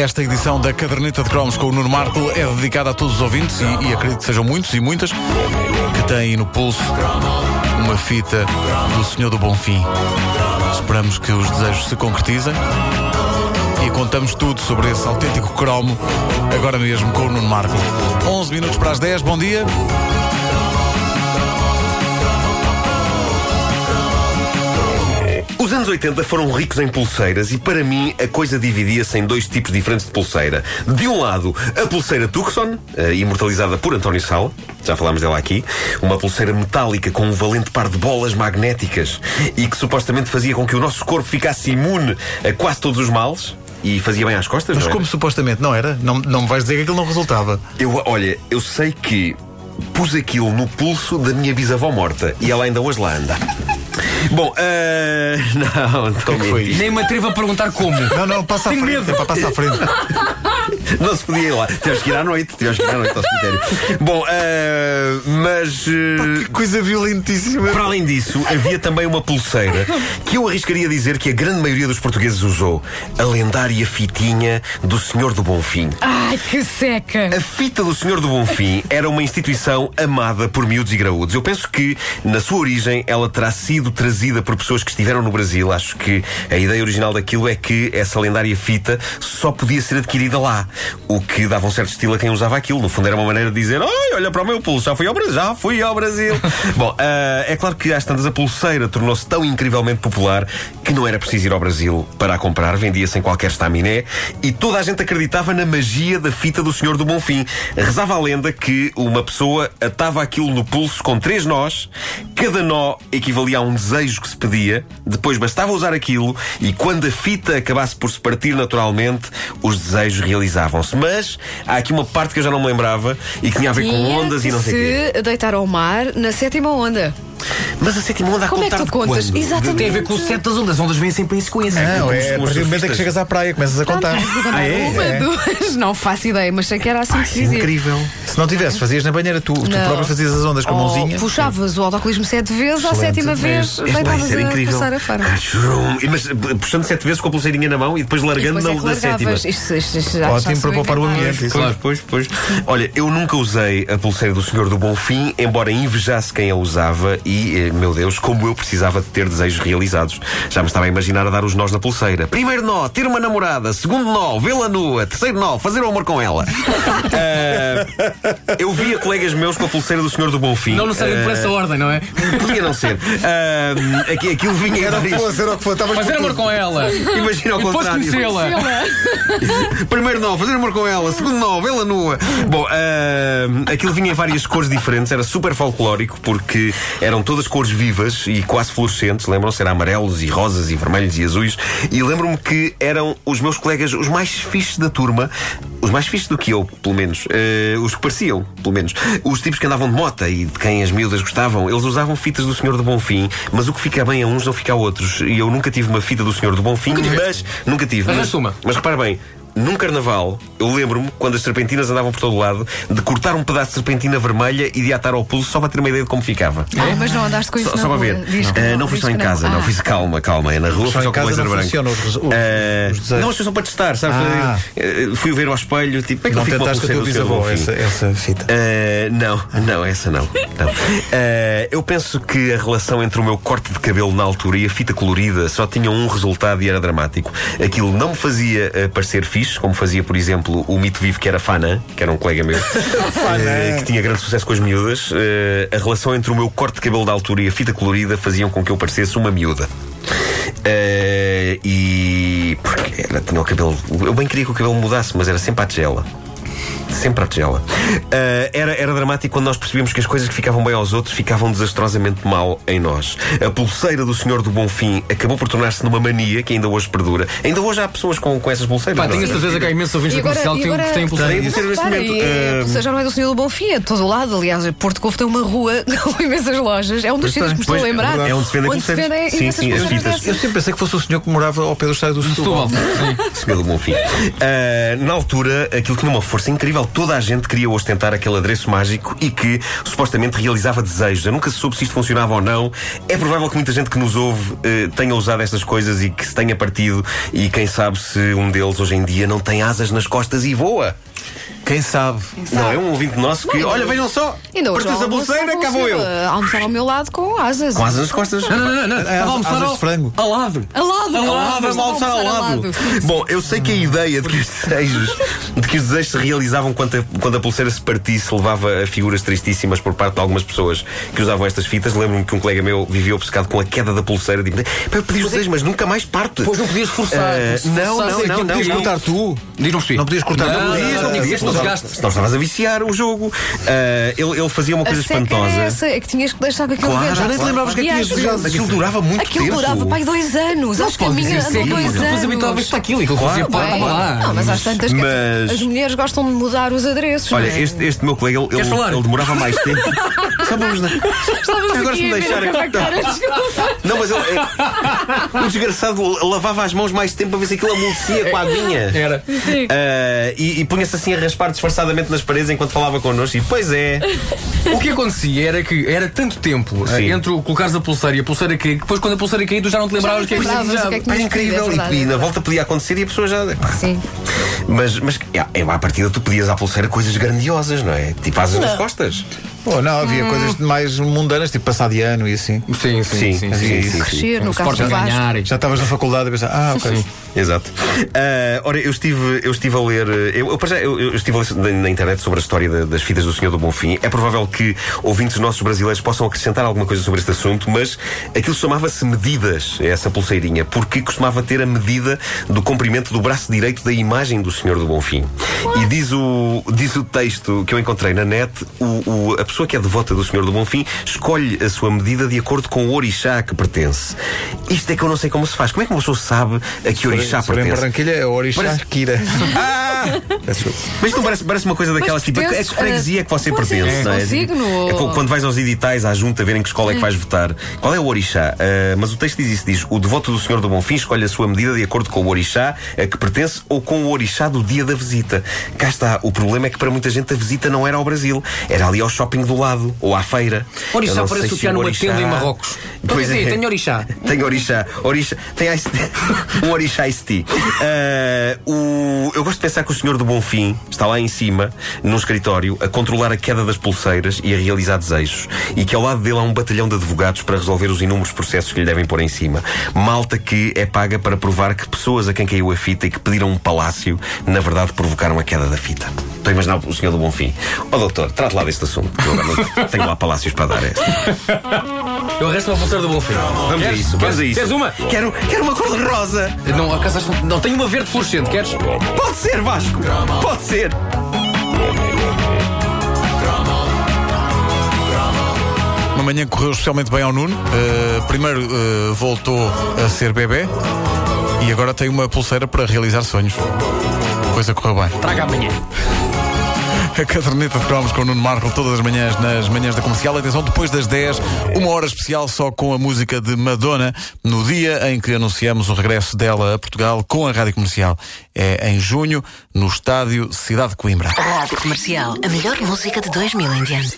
Esta edição da Caderneta de Cromos com o Nuno Marco é dedicada a todos os ouvintes e, e acredito que sejam muitos e muitas que têm no pulso uma fita do Senhor do Bonfim. Esperamos que os desejos se concretizem e contamos tudo sobre esse autêntico cromo agora mesmo com o Nuno Marco. 11 minutos para as 10, bom dia. Os anos 80 foram ricos em pulseiras e para mim a coisa dividia-se em dois tipos diferentes de pulseira. De um lado, a pulseira Tucson, eh, imortalizada por António Sal, já falámos dela aqui, uma pulseira metálica com um valente par de bolas magnéticas e que supostamente fazia com que o nosso corpo ficasse imune a quase todos os males. E fazia bem às costas, Mas não como supostamente não era, não, não me vais dizer que aquilo não resultava. Eu, olha, eu sei que pus aquilo no pulso da minha bisavó morta e ela ainda hoje lá anda. Bom, eh, não, estou que foi. Nem me atrevo a perguntar como. Não, não, passa à Tenho frente, medo. é para passar à frente. Não se podia ir lá. Tivemos que ir à noite, tivemos que ir à noite ao cemitério. Bom, eh, mas. eh, Que coisa violentíssima. para além disso, havia também uma pulseira que eu arriscaria dizer que a grande maioria dos portugueses usou. A lendária fitinha do Senhor do Bonfim. Ai, que seca! A fita do Senhor do Bonfim era uma instituição amada por miúdos e graúdos. Eu penso que, na sua origem, ela terá sido trazida por pessoas que estiveram no Brasil. Acho que a ideia original daquilo é que essa lendária fita só podia ser adquirida lá. O que dava um certo estilo a quem usava aquilo. No fundo, era uma maneira de dizer: Ai, olha para o meu pulso, já fui ao Brasil. Já fui ao Brasil. Bom, ah, é claro que às tantas a pulseira tornou-se tão incrivelmente popular que não era preciso ir ao Brasil para a comprar. Vendia-se em qualquer estaminé e toda a gente acreditava na magia da fita do Senhor do Bonfim. Rezava a lenda que uma pessoa atava aquilo no pulso com três nós, cada nó equivalia a um desejo que se pedia, depois bastava usar aquilo e quando a fita acabasse por se partir naturalmente, os desejos Mas há aqui uma parte que eu já não me lembrava e que tinha a ver com ondas e não sei o quê. se deitar ao mar na sétima onda. Mas a sétima onda a Como é que tu contas? quando? Exatamente. Tem a ver com o sete das ondas. As ondas vêm sempre em sequência. Não, é a partir do momento em que chegas à praia, começas a contar. Uma, é? duas, não faço ideia, mas sei que era assim que se É dizia. incrível. Se não tivesse, fazias na banheira, tu, tu próprio fazias as ondas com a Ou mãozinha. Puxavas o autocolismo sete vezes, à sétima vez Vai deitavas a incrível. passar a fara. Achum. Mas eh, puxando sete vezes com a pulseirinha na mão e depois E largando depois é na, que na sétima. largavas. Isto, isto, isto já, Ótimo já para poupar o ambiente. isso. Pois, pois. Olha, eu nunca usei a pulseira do Senhor do Bonfim, embora invejasse quem a usava e, eh, meu Deus, como eu precisava de ter desejos realizados. Já me estava a imaginar a dar os nós na pulseira. Primeiro nó, ter uma namorada. Segundo nó, vê-la nua. Terceiro nó, fazer o amor com ela. Ah, eu via colegas meus com a pulseira do Senhor do Bonfim. Não necessariamente por Ah, essa ordem, não é? Podia não ser. Ah, aqui, aquilo vinha Era o que várias- fosse, era o que fosse. Estavas Fazer por amor com ela. Imagina ao E depois contrário. conhecê-la. Primeiro nó, fazer amor com ela. Segundo nó, vê-la nua. Bom, ah, aquilo vinha em várias cores diferentes, era super folclórico porque eram todas cores vivas e quase fluorescentes. Lembram-se? Era amarelos e rosas e vermelhos e azuis. E lembro-me que eram os meus colegas os mais fixes da turma. Os mais fixes do que eu, pelo menos. Ah, os que pareciam, pelo menos. Os tipos que andavam de mota e de quem as miúdas gostavam, eles usavam fitas do Senhor do Bonfim, mas o que fica bem a uns não fica a outros. E eu nunca tive uma fita do Senhor do Bonfim, mas nunca tive. Mas mas, mas repara bem, num carnaval, eu lembro-me, quando as serpentinas andavam por todo lado, de cortar um pedaço de serpentina vermelha e de atar ao pulso só para ter uma ideia de como ficava. Ah, mas não andaste com isso Só, só para ver. Diz que Ah, não, fui só em casa, não. Ah. Fiz calma, calma. É na rua, Só fui só com laser não branco. os, os, Ah, os não, as são para testar, sabes? Ah. Eh, Fui ver ao espelho, tipo, é que Não eu tentaste com do bisavó Bonfim? essa, essa fita. Uh, não, não, essa não. não. Uh, eu penso que a relação entre o meu corte de cabelo na altura e a fita colorida só tinham um resultado e era dramático. Aquilo não me fazia uh, parecer fixe, como fazia, por exemplo, o mito vivo que era Fanã, que era um colega meu, uh, que tinha grande sucesso com as miúdas. Uh, a relação entre o meu corte de cabelo da altura e a fita colorida faziam com que eu parecesse uma miúda. Uh, e. Porque era, tinha o cabelo. Eu bem queria que o cabelo mudasse, mas era sempre à tigela. Sempre à tigela. Ah, era, era dramático quando nós percebíamos que as coisas que ficavam bem aos outros ficavam desastrosamente mal em nós. A pulseira do Senhor do Bonfim acabou por tornar-se numa mania que ainda hoje perdura. Ainda hoje há pessoas com, com essas pulseiras. Pá, é? tenho a certeza que há imensos ouvintes da comercial que têm- Tem pulseiras. pulseiras neste momento. ou seja, já não é do Senhor do Bonfim, é de todo o lado. Aliás, Porto Covo tem uma rua com imensas lojas. É um dos sítios que me estou a lembrar. é onde se vendem pulseiras. Sim, sim, as fitas. Eu sempre pensei que fosse o senhor que morava ao pé do estádio do Setúbal. Senhor do Bonfim. Ah, na altura, aquilo tinha uma força incrível. Toda a gente queria ostentar aquele adereço mágico e que supostamente realizava desejos. Eu nunca soube se isto funcionava ou não. É provável que muita gente que nos ouve eh, tenha usado estas coisas e que se tenha partido. E quem sabe se um deles hoje em dia não tem asas nas costas e voa. Quem sabe? Não é um ouvinte nosso que, olha, vejam só, partiu-se a cá vou eu. a almoçar ao meu lado com asas. Com asas nas costas. Não, não, não, não. Estava a almoçar asas ao, de frango. ao lado. Ao lado, Ao lado, Vamos almoçar ao lado. Bom, eu sei que a ideia de que os desejos, de que os desejos se realizavam quando a, quando a pulseira se partisse levava a figuras tristíssimas por parte de algumas pessoas que usavam estas fitas. Lembro-me que um colega meu vivia obcecado com a queda da pulseira. Tipo, "Pá, eu pedi os desejos, mas nunca mais parte. Pois não podias forçar. Ah, não, não, não, não, podias cortar tu? Diz, não podias cortar Não, tu? não, Podias, não, podias, não desgaste. Senão estavas a viciar o jogo. Ah, ele, ele fazia uma A coisa era espantosa. essa, é que tinhas que deixar com aquilo Claro, já nem te lembravas que é que tinhas vezes- Aquilo durava muito Aquilo tempo. durava, pai, dois anos. Acho que a minha andou dois anos. habituavas-te àquilo. Aquilo fazia Claro, parte lá. Não, mas às tantas que Mas- as mulheres gostam de mudar os adereços. Olha, é? este, este meu colega, ele, ele, ele demorava mais tempo. Só vamos. Estávamos Agora se me a deixarem- a. Não, mas ele, é- o desgraçado lavava as mãos mais tempo para ver se aquilo amolecia com a aguinha. Era. Ah, e e punha-se assim a raspar disfarçadamente nas paredes enquanto falava connosco. E pois é. O que acontecia era que era tanto tempo eh, Sim. entre o colocares a pulseira e a pulseira cair, que depois quando a pulseira caía tu já não te lembravas o que é que o que é que Pá, tinha incrível. é e, é na volta podia acontecer e a pessoa já. Sim. Mas, mas é, é, à partida tu pedias à pulseira coisas grandiosas, não é? Tipo asas nas costas. Pô, não, havia coisas mais mundanas, tipo passar de ano e assim. Sim, sim, sim. sim, sim, sim. Crescer no Vasco. ganhar. Já estavas na faculdade a pensar, ah, ok. Exato. Ah, ora, eu estive, eu estive a ler. Eu, eu, para já, eu, eu estive a ler na, na internet sobre a história da- das fitas do Senhor do Bonfim. É provável que ouvintes nossos brasileiros possam acrescentar alguma coisa sobre este assunto, mas aquilo chamava-se medidas, essa pulseirinha, porque costumava ter a medida do comprimento do braço direito da imagem do Senhor do Bonfim. E diz o, diz o texto que eu encontrei na net: o, o- a pessoa que é devota do Senhor do Bonfim escolhe a sua medida de acordo com o orixá a que pertence. Isto é que eu não sei como se faz. Como é que uma pessoa sabe a que orixá Se for em pertence? Barranquilha é o Orixá Parece- Kira. Ah! Mas não parece, parece uma coisa daquelas tipo. É que freguesia que você pois pertence, é, não é? consigno. É quando vais aos editais à junta verem que escola é que vais votar. Qual é o orixá? Ah, mas o texto diz isso: diz o devoto do Senhor do Bonfim escolhe a sua medida de acordo com o orixá a que pertence ou com o orixá do dia da visita. Cá está. O problema é que para muita gente a visita não era ao Brasil, era ali ao shopping do lado ou à feira. Orixá parece o que há numa orixá- tenda em Marrocos. Pois é, tem orixá. Tem orixá. orixá tem ice um orixá ice tea. Ah, o, eu gosto de pensar que o senhor do Bonfim está lá em cima, num escritório, a controlar a queda das pulseiras e a realizar desejos. E que ao lado dele há um batalhão de advogados para resolver os inúmeros processos que lhe devem pôr em cima. Malta que é paga para provar que pessoas a quem caiu a fita e que pediram um palácio, na verdade provocaram a queda da fita. Estou a imaginar o senhor do Bonfim. Ó doutor, trate lá deste assunto. Eu agora tenho lá palácios para dar. esta. Eu arresto uma pulseira do Bonfim. Vamos a Queres? isso, vamos a isso. Queres uma? Quero, quero uma cor de rosa. Não, acaso, não, tenho uma verde fluorescente, queres? Pode ser, Vasco. Pode ser. Uma manhã correu especialmente bem ao Nuno. Uh, primeiro uh, voltou a ser bebê e agora tem uma pulseira para realizar sonhos. Coisa correu bem. Traga amanhã. A caderneta de cromos com o Nuno Marco todas as manhãs nas manhãs da comercial. Atenção, depois das 10, uma hora especial só com a música de Madonna, no dia em que anunciamos o regresso dela a Portugal com a rádio comercial. É em junho, no estádio Cidade de Coimbra. Rádio Comercial, a melhor música de 2000 em diante.